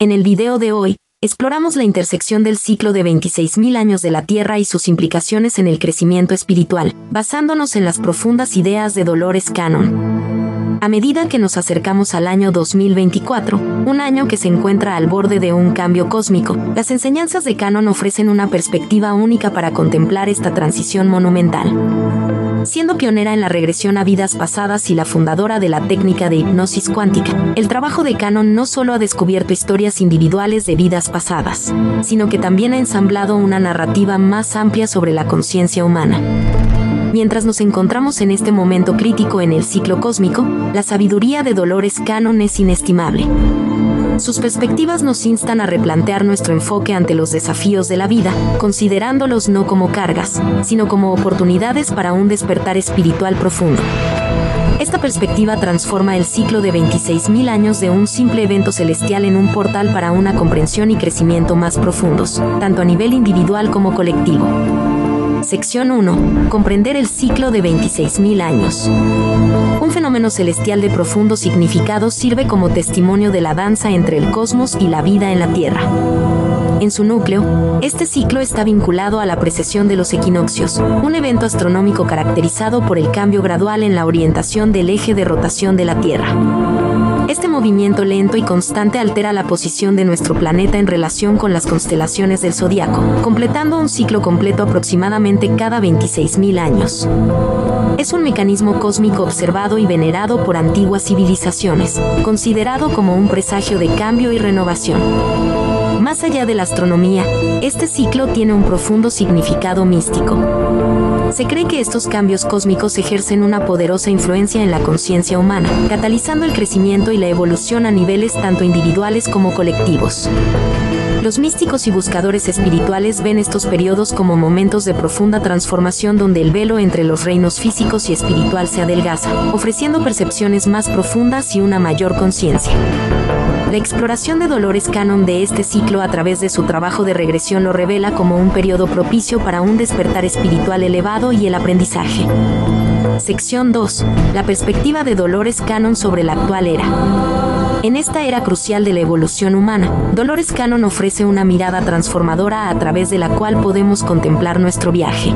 En el video de hoy, exploramos la intersección del ciclo de 26.000 años de la Tierra y sus implicaciones en el crecimiento espiritual, basándonos en las profundas ideas de Dolores Cannon. A medida que nos acercamos al año 2024, un año que se encuentra al borde de un cambio cósmico, las enseñanzas de Cannon ofrecen una perspectiva única para contemplar esta transición monumental siendo pionera en la regresión a vidas pasadas y la fundadora de la técnica de hipnosis cuántica. El trabajo de Canon no solo ha descubierto historias individuales de vidas pasadas, sino que también ha ensamblado una narrativa más amplia sobre la conciencia humana. Mientras nos encontramos en este momento crítico en el ciclo cósmico, la sabiduría de Dolores Canon es inestimable. Sus perspectivas nos instan a replantear nuestro enfoque ante los desafíos de la vida, considerándolos no como cargas, sino como oportunidades para un despertar espiritual profundo. Esta perspectiva transforma el ciclo de 26.000 años de un simple evento celestial en un portal para una comprensión y crecimiento más profundos, tanto a nivel individual como colectivo. Sección 1. Comprender el ciclo de 26.000 años. Un fenómeno celestial de profundo significado sirve como testimonio de la danza entre el cosmos y la vida en la Tierra. En su núcleo, este ciclo está vinculado a la precesión de los equinoccios, un evento astronómico caracterizado por el cambio gradual en la orientación del eje de rotación de la Tierra. Este movimiento lento y constante altera la posición de nuestro planeta en relación con las constelaciones del zodiaco, completando un ciclo completo aproximadamente cada 26.000 años. Es un mecanismo cósmico observado y venerado por antiguas civilizaciones, considerado como un presagio de cambio y renovación. Más allá de la astronomía, este ciclo tiene un profundo significado místico. Se cree que estos cambios cósmicos ejercen una poderosa influencia en la conciencia humana, catalizando el crecimiento y la evolución a niveles tanto individuales como colectivos. Los místicos y buscadores espirituales ven estos periodos como momentos de profunda transformación donde el velo entre los reinos físicos y espiritual se adelgaza, ofreciendo percepciones más profundas y una mayor conciencia. La exploración de Dolores Cannon de este ciclo a través de su trabajo de regresión lo revela como un periodo propicio para un despertar espiritual elevado y el aprendizaje. Sección 2. La perspectiva de Dolores Cannon sobre la actual era. En esta era crucial de la evolución humana, Dolores Cannon ofrece una mirada transformadora a través de la cual podemos contemplar nuestro viaje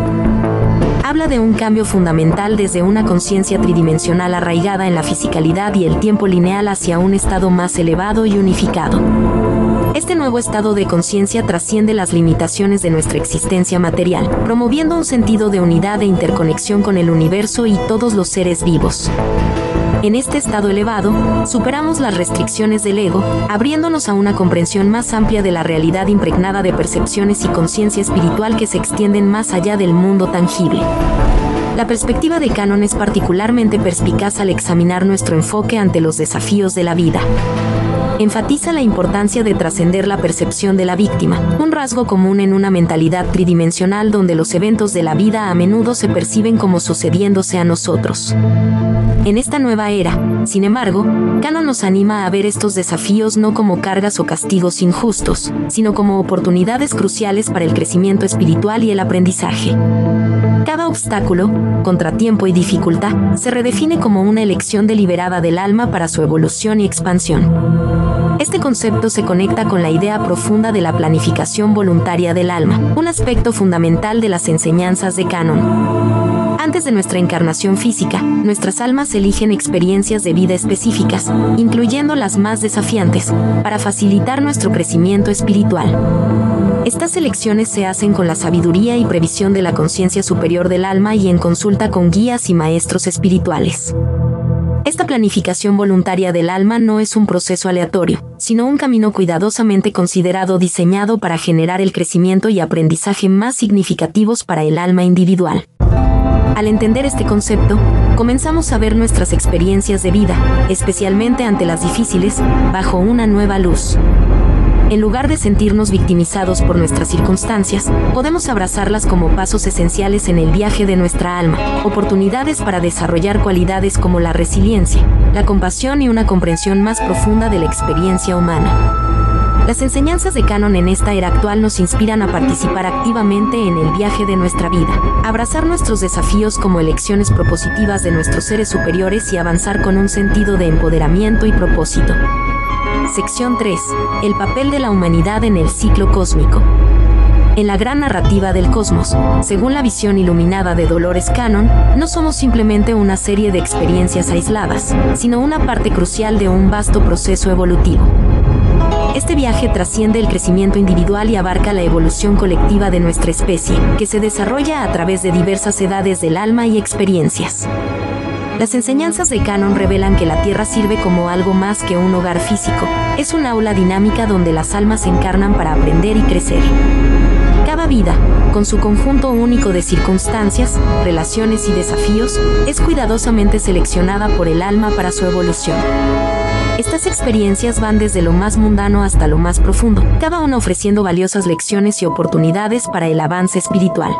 habla de un cambio fundamental desde una conciencia tridimensional arraigada en la fisicalidad y el tiempo lineal hacia un estado más elevado y unificado. Este nuevo estado de conciencia trasciende las limitaciones de nuestra existencia material, promoviendo un sentido de unidad e interconexión con el universo y todos los seres vivos. En este estado elevado, superamos las restricciones del ego, abriéndonos a una comprensión más amplia de la realidad impregnada de percepciones y conciencia espiritual que se extienden más allá del mundo tangible. La perspectiva de Canon es particularmente perspicaz al examinar nuestro enfoque ante los desafíos de la vida enfatiza la importancia de trascender la percepción de la víctima, un rasgo común en una mentalidad tridimensional donde los eventos de la vida a menudo se perciben como sucediéndose a nosotros. En esta nueva era, sin embargo, Canon nos anima a ver estos desafíos no como cargas o castigos injustos, sino como oportunidades cruciales para el crecimiento espiritual y el aprendizaje. Cada obstáculo, contratiempo y dificultad se redefine como una elección deliberada del alma para su evolución y expansión. Este concepto se conecta con la idea profunda de la planificación voluntaria del alma, un aspecto fundamental de las enseñanzas de Canon. Antes de nuestra encarnación física, nuestras almas eligen experiencias de vida específicas, incluyendo las más desafiantes, para facilitar nuestro crecimiento espiritual. Estas elecciones se hacen con la sabiduría y previsión de la conciencia superior del alma y en consulta con guías y maestros espirituales. Esta planificación voluntaria del alma no es un proceso aleatorio, sino un camino cuidadosamente considerado diseñado para generar el crecimiento y aprendizaje más significativos para el alma individual. Al entender este concepto, comenzamos a ver nuestras experiencias de vida, especialmente ante las difíciles, bajo una nueva luz. En lugar de sentirnos victimizados por nuestras circunstancias, podemos abrazarlas como pasos esenciales en el viaje de nuestra alma, oportunidades para desarrollar cualidades como la resiliencia, la compasión y una comprensión más profunda de la experiencia humana. Las enseñanzas de Canon en esta era actual nos inspiran a participar activamente en el viaje de nuestra vida, abrazar nuestros desafíos como elecciones propositivas de nuestros seres superiores y avanzar con un sentido de empoderamiento y propósito. Sección 3. El papel de la humanidad en el ciclo cósmico. En la gran narrativa del cosmos, según la visión iluminada de Dolores Cannon, no somos simplemente una serie de experiencias aisladas, sino una parte crucial de un vasto proceso evolutivo. Este viaje trasciende el crecimiento individual y abarca la evolución colectiva de nuestra especie, que se desarrolla a través de diversas edades del alma y experiencias. Las enseñanzas de Canon revelan que la Tierra sirve como algo más que un hogar físico, es un aula dinámica donde las almas se encarnan para aprender y crecer. Cada vida, con su conjunto único de circunstancias, relaciones y desafíos, es cuidadosamente seleccionada por el alma para su evolución. Estas experiencias van desde lo más mundano hasta lo más profundo, cada una ofreciendo valiosas lecciones y oportunidades para el avance espiritual.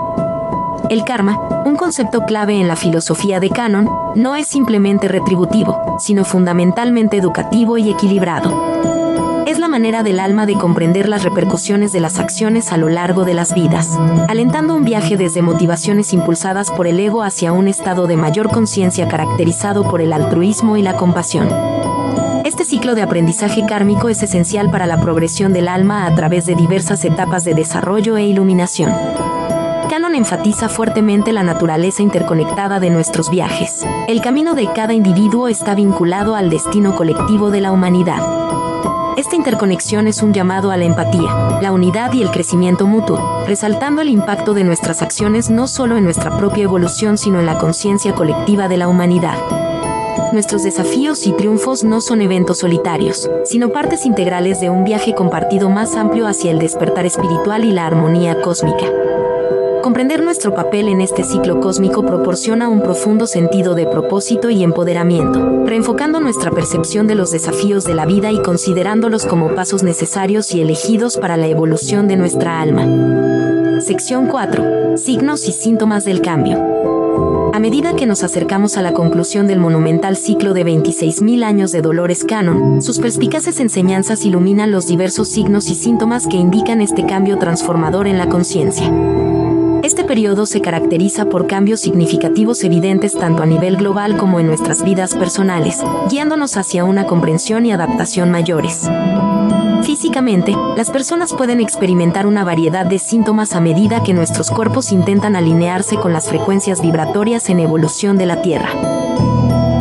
El karma, un concepto clave en la filosofía de Canon, no es simplemente retributivo, sino fundamentalmente educativo y equilibrado. Es la manera del alma de comprender las repercusiones de las acciones a lo largo de las vidas, alentando un viaje desde motivaciones impulsadas por el ego hacia un estado de mayor conciencia caracterizado por el altruismo y la compasión. Este ciclo de aprendizaje kármico es esencial para la progresión del alma a través de diversas etapas de desarrollo e iluminación. Canon enfatiza fuertemente la naturaleza interconectada de nuestros viajes. El camino de cada individuo está vinculado al destino colectivo de la humanidad. Esta interconexión es un llamado a la empatía, la unidad y el crecimiento mutuo, resaltando el impacto de nuestras acciones no solo en nuestra propia evolución, sino en la conciencia colectiva de la humanidad. Nuestros desafíos y triunfos no son eventos solitarios, sino partes integrales de un viaje compartido más amplio hacia el despertar espiritual y la armonía cósmica. Comprender nuestro papel en este ciclo cósmico proporciona un profundo sentido de propósito y empoderamiento, reenfocando nuestra percepción de los desafíos de la vida y considerándolos como pasos necesarios y elegidos para la evolución de nuestra alma. Sección 4. Signos y síntomas del cambio. A medida que nos acercamos a la conclusión del monumental ciclo de 26.000 años de Dolores Canon, sus perspicaces enseñanzas iluminan los diversos signos y síntomas que indican este cambio transformador en la conciencia. Este periodo se caracteriza por cambios significativos evidentes tanto a nivel global como en nuestras vidas personales, guiándonos hacia una comprensión y adaptación mayores. Físicamente, las personas pueden experimentar una variedad de síntomas a medida que nuestros cuerpos intentan alinearse con las frecuencias vibratorias en evolución de la Tierra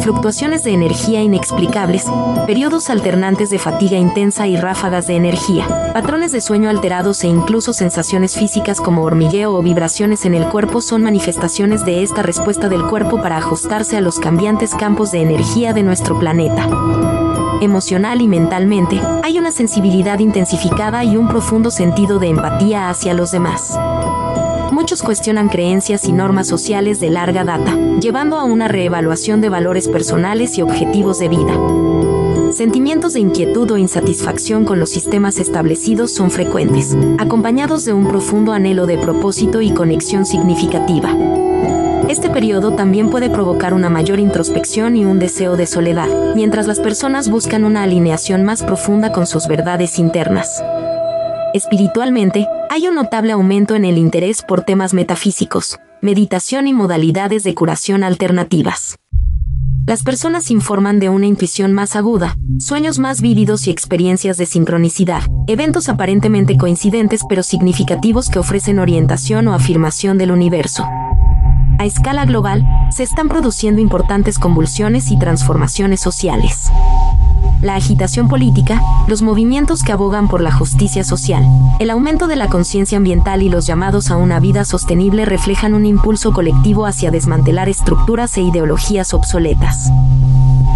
fluctuaciones de energía inexplicables, periodos alternantes de fatiga intensa y ráfagas de energía, patrones de sueño alterados e incluso sensaciones físicas como hormigueo o vibraciones en el cuerpo son manifestaciones de esta respuesta del cuerpo para ajustarse a los cambiantes campos de energía de nuestro planeta. Emocional y mentalmente, hay una sensibilidad intensificada y un profundo sentido de empatía hacia los demás muchos cuestionan creencias y normas sociales de larga data, llevando a una reevaluación de valores personales y objetivos de vida. Sentimientos de inquietud o insatisfacción con los sistemas establecidos son frecuentes, acompañados de un profundo anhelo de propósito y conexión significativa. Este periodo también puede provocar una mayor introspección y un deseo de soledad, mientras las personas buscan una alineación más profunda con sus verdades internas. Espiritualmente, hay un notable aumento en el interés por temas metafísicos, meditación y modalidades de curación alternativas. Las personas informan de una intuición más aguda, sueños más vívidos y experiencias de sincronicidad, eventos aparentemente coincidentes pero significativos que ofrecen orientación o afirmación del universo. A escala global, se están produciendo importantes convulsiones y transformaciones sociales la agitación política, los movimientos que abogan por la justicia social, el aumento de la conciencia ambiental y los llamados a una vida sostenible reflejan un impulso colectivo hacia desmantelar estructuras e ideologías obsoletas.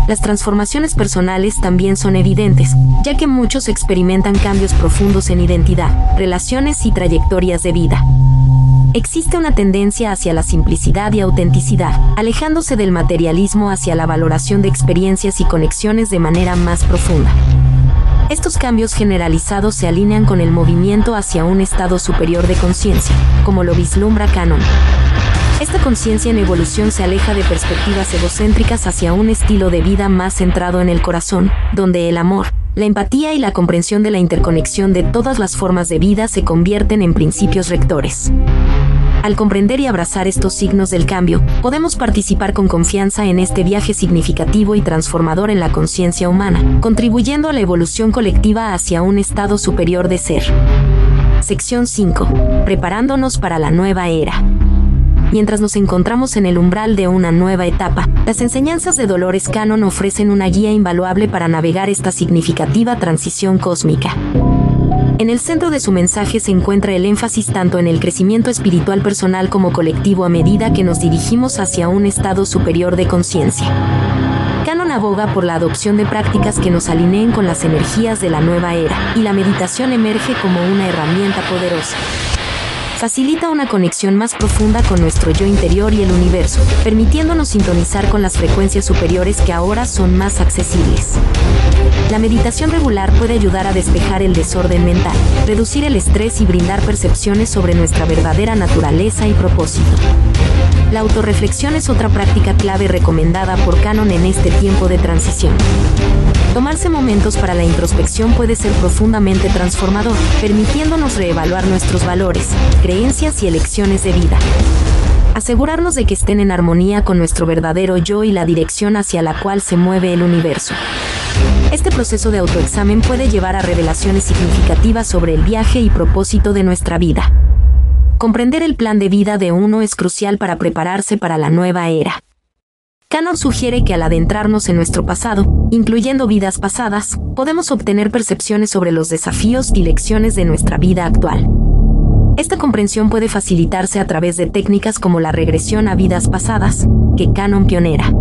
Las transformaciones personales también son evidentes, ya que muchos experimentan cambios profundos en identidad, relaciones y trayectorias de vida existe una tendencia hacia la simplicidad y autenticidad, alejándose del materialismo hacia la valoración de experiencias y conexiones de manera más profunda. Estos cambios generalizados se alinean con el movimiento hacia un estado superior de conciencia, como lo vislumbra Canon. Esta conciencia en evolución se aleja de perspectivas egocéntricas hacia un estilo de vida más centrado en el corazón, donde el amor, la empatía y la comprensión de la interconexión de todas las formas de vida se convierten en principios rectores. Al comprender y abrazar estos signos del cambio, podemos participar con confianza en este viaje significativo y transformador en la conciencia humana, contribuyendo a la evolución colectiva hacia un estado superior de ser. Sección 5. Preparándonos para la nueva era mientras nos encontramos en el umbral de una nueva etapa. Las enseñanzas de Dolores Cannon ofrecen una guía invaluable para navegar esta significativa transición cósmica. En el centro de su mensaje se encuentra el énfasis tanto en el crecimiento espiritual personal como colectivo a medida que nos dirigimos hacia un estado superior de conciencia. Canon aboga por la adopción de prácticas que nos alineen con las energías de la nueva era, y la meditación emerge como una herramienta poderosa facilita una conexión más profunda con nuestro yo interior y el universo, permitiéndonos sintonizar con las frecuencias superiores que ahora son más accesibles. La meditación regular puede ayudar a despejar el desorden mental, reducir el estrés y brindar percepciones sobre nuestra verdadera naturaleza y propósito. La autorreflexión es otra práctica clave recomendada por Canon en este tiempo de transición. Tomarse momentos para la introspección puede ser profundamente transformador, permitiéndonos reevaluar nuestros valores, creencias y elecciones de vida. Asegurarnos de que estén en armonía con nuestro verdadero yo y la dirección hacia la cual se mueve el universo. Este proceso de autoexamen puede llevar a revelaciones significativas sobre el viaje y propósito de nuestra vida. Comprender el plan de vida de uno es crucial para prepararse para la nueva era. Canon sugiere que al adentrarnos en nuestro pasado, incluyendo vidas pasadas, podemos obtener percepciones sobre los desafíos y lecciones de nuestra vida actual. Esta comprensión puede facilitarse a través de técnicas como la regresión a vidas pasadas, que Canon pionera.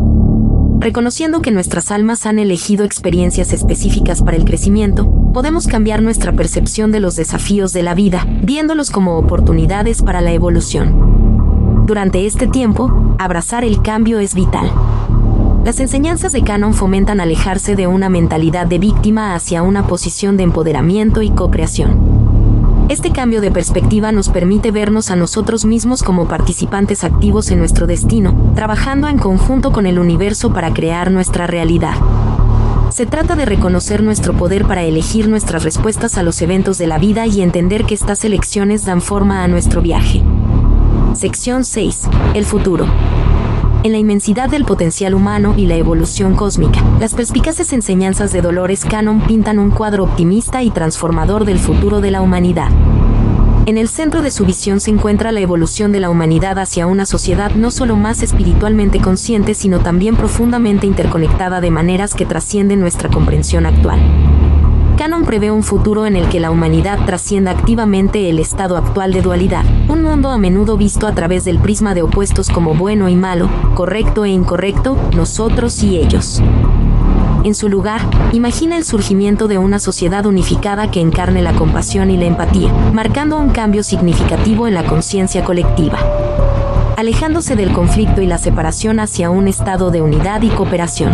Reconociendo que nuestras almas han elegido experiencias específicas para el crecimiento, podemos cambiar nuestra percepción de los desafíos de la vida, viéndolos como oportunidades para la evolución. Durante este tiempo, abrazar el cambio es vital. Las enseñanzas de Canon fomentan alejarse de una mentalidad de víctima hacia una posición de empoderamiento y co-creación. Este cambio de perspectiva nos permite vernos a nosotros mismos como participantes activos en nuestro destino, trabajando en conjunto con el universo para crear nuestra realidad. Se trata de reconocer nuestro poder para elegir nuestras respuestas a los eventos de la vida y entender que estas elecciones dan forma a nuestro viaje. Sección 6. El futuro en la inmensidad del potencial humano y la evolución cósmica. Las perspicaces enseñanzas de Dolores Cannon pintan un cuadro optimista y transformador del futuro de la humanidad. En el centro de su visión se encuentra la evolución de la humanidad hacia una sociedad no solo más espiritualmente consciente, sino también profundamente interconectada de maneras que trascienden nuestra comprensión actual. Canon prevé un futuro en el que la humanidad trascienda activamente el estado actual de dualidad, un mundo a menudo visto a través del prisma de opuestos como bueno y malo, correcto e incorrecto, nosotros y ellos. En su lugar, imagina el surgimiento de una sociedad unificada que encarne la compasión y la empatía, marcando un cambio significativo en la conciencia colectiva alejándose del conflicto y la separación hacia un estado de unidad y cooperación.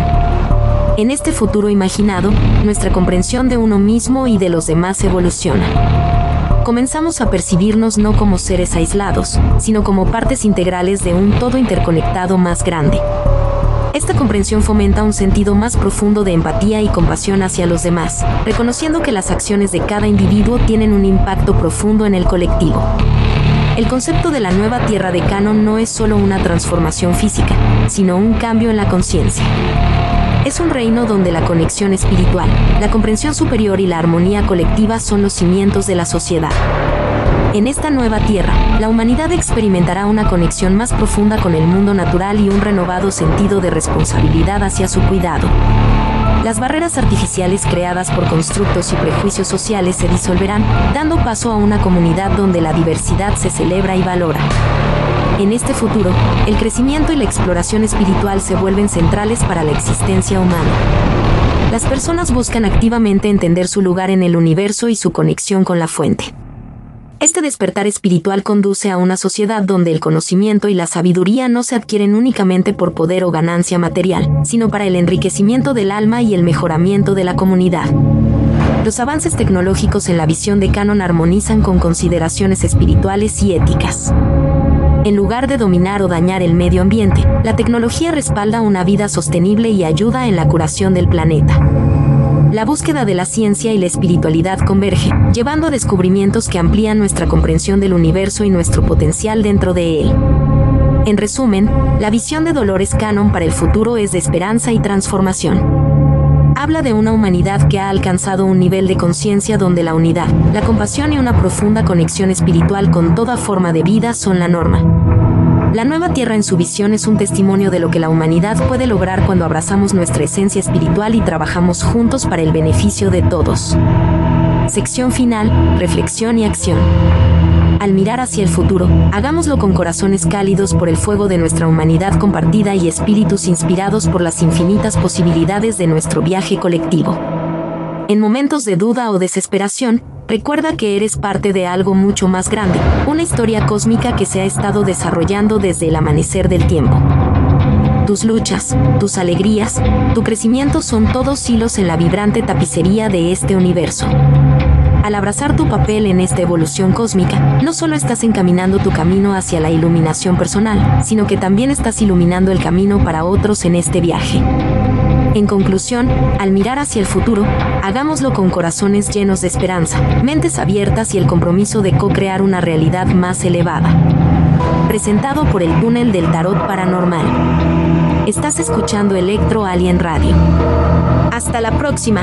En este futuro imaginado, nuestra comprensión de uno mismo y de los demás evoluciona. Comenzamos a percibirnos no como seres aislados, sino como partes integrales de un todo interconectado más grande. Esta comprensión fomenta un sentido más profundo de empatía y compasión hacia los demás, reconociendo que las acciones de cada individuo tienen un impacto profundo en el colectivo. El concepto de la nueva Tierra de Canon no es solo una transformación física, sino un cambio en la conciencia. Es un reino donde la conexión espiritual, la comprensión superior y la armonía colectiva son los cimientos de la sociedad. En esta nueva tierra, la humanidad experimentará una conexión más profunda con el mundo natural y un renovado sentido de responsabilidad hacia su cuidado. Las barreras artificiales creadas por constructos y prejuicios sociales se disolverán, dando paso a una comunidad donde la diversidad se celebra y valora. En este futuro, el crecimiento y la exploración espiritual se vuelven centrales para la existencia humana. Las personas buscan activamente entender su lugar en el universo y su conexión con la fuente. Este despertar espiritual conduce a una sociedad donde el conocimiento y la sabiduría no se adquieren únicamente por poder o ganancia material, sino para el enriquecimiento del alma y el mejoramiento de la comunidad. Los avances tecnológicos en la visión de Canon armonizan con consideraciones espirituales y éticas. En lugar de dominar o dañar el medio ambiente, la tecnología respalda una vida sostenible y ayuda en la curación del planeta. la búsqueda de la ciencia y la espiritualidad converge, llevando a descubrimientos que amplían nuestra comprensión del universo y nuestro potencial dentro de él. En resumen, la visión de Dolores Cannon para el futuro es de esperanza y transformación. Habla de una humanidad que ha alcanzado un nivel de conciencia donde la unidad, la compasión y una profunda conexión espiritual con toda forma de vida son la norma. La nueva Tierra en su visión es un testimonio de lo que la humanidad puede lograr cuando abrazamos nuestra esencia espiritual y trabajamos juntos para el beneficio de todos. Sección final, reflexión y acción. Al mirar hacia el futuro, hagámoslo con corazones cálidos por el fuego de nuestra humanidad compartida y espíritus inspirados por las infinitas posibilidades de nuestro viaje colectivo. En momentos de duda o desesperación, recuerda que eres parte de algo mucho más grande, una historia cósmica que se ha estado desarrollando desde el amanecer del tiempo. Tus luchas, tus alegrías, tu crecimiento son todos hilos en la vibrante tapicería de este universo. Al abrazar tu papel en esta evolución cósmica, no solo estás encaminando tu camino hacia la iluminación personal, sino que también estás iluminando el camino para otros en este viaje. En conclusión, al mirar hacia el futuro, hagámoslo con corazones llenos de esperanza, mentes abiertas y el compromiso de co-crear una realidad más elevada. Presentado por el túnel del tarot paranormal. Estás escuchando Electro Alien Radio. Hasta la próxima.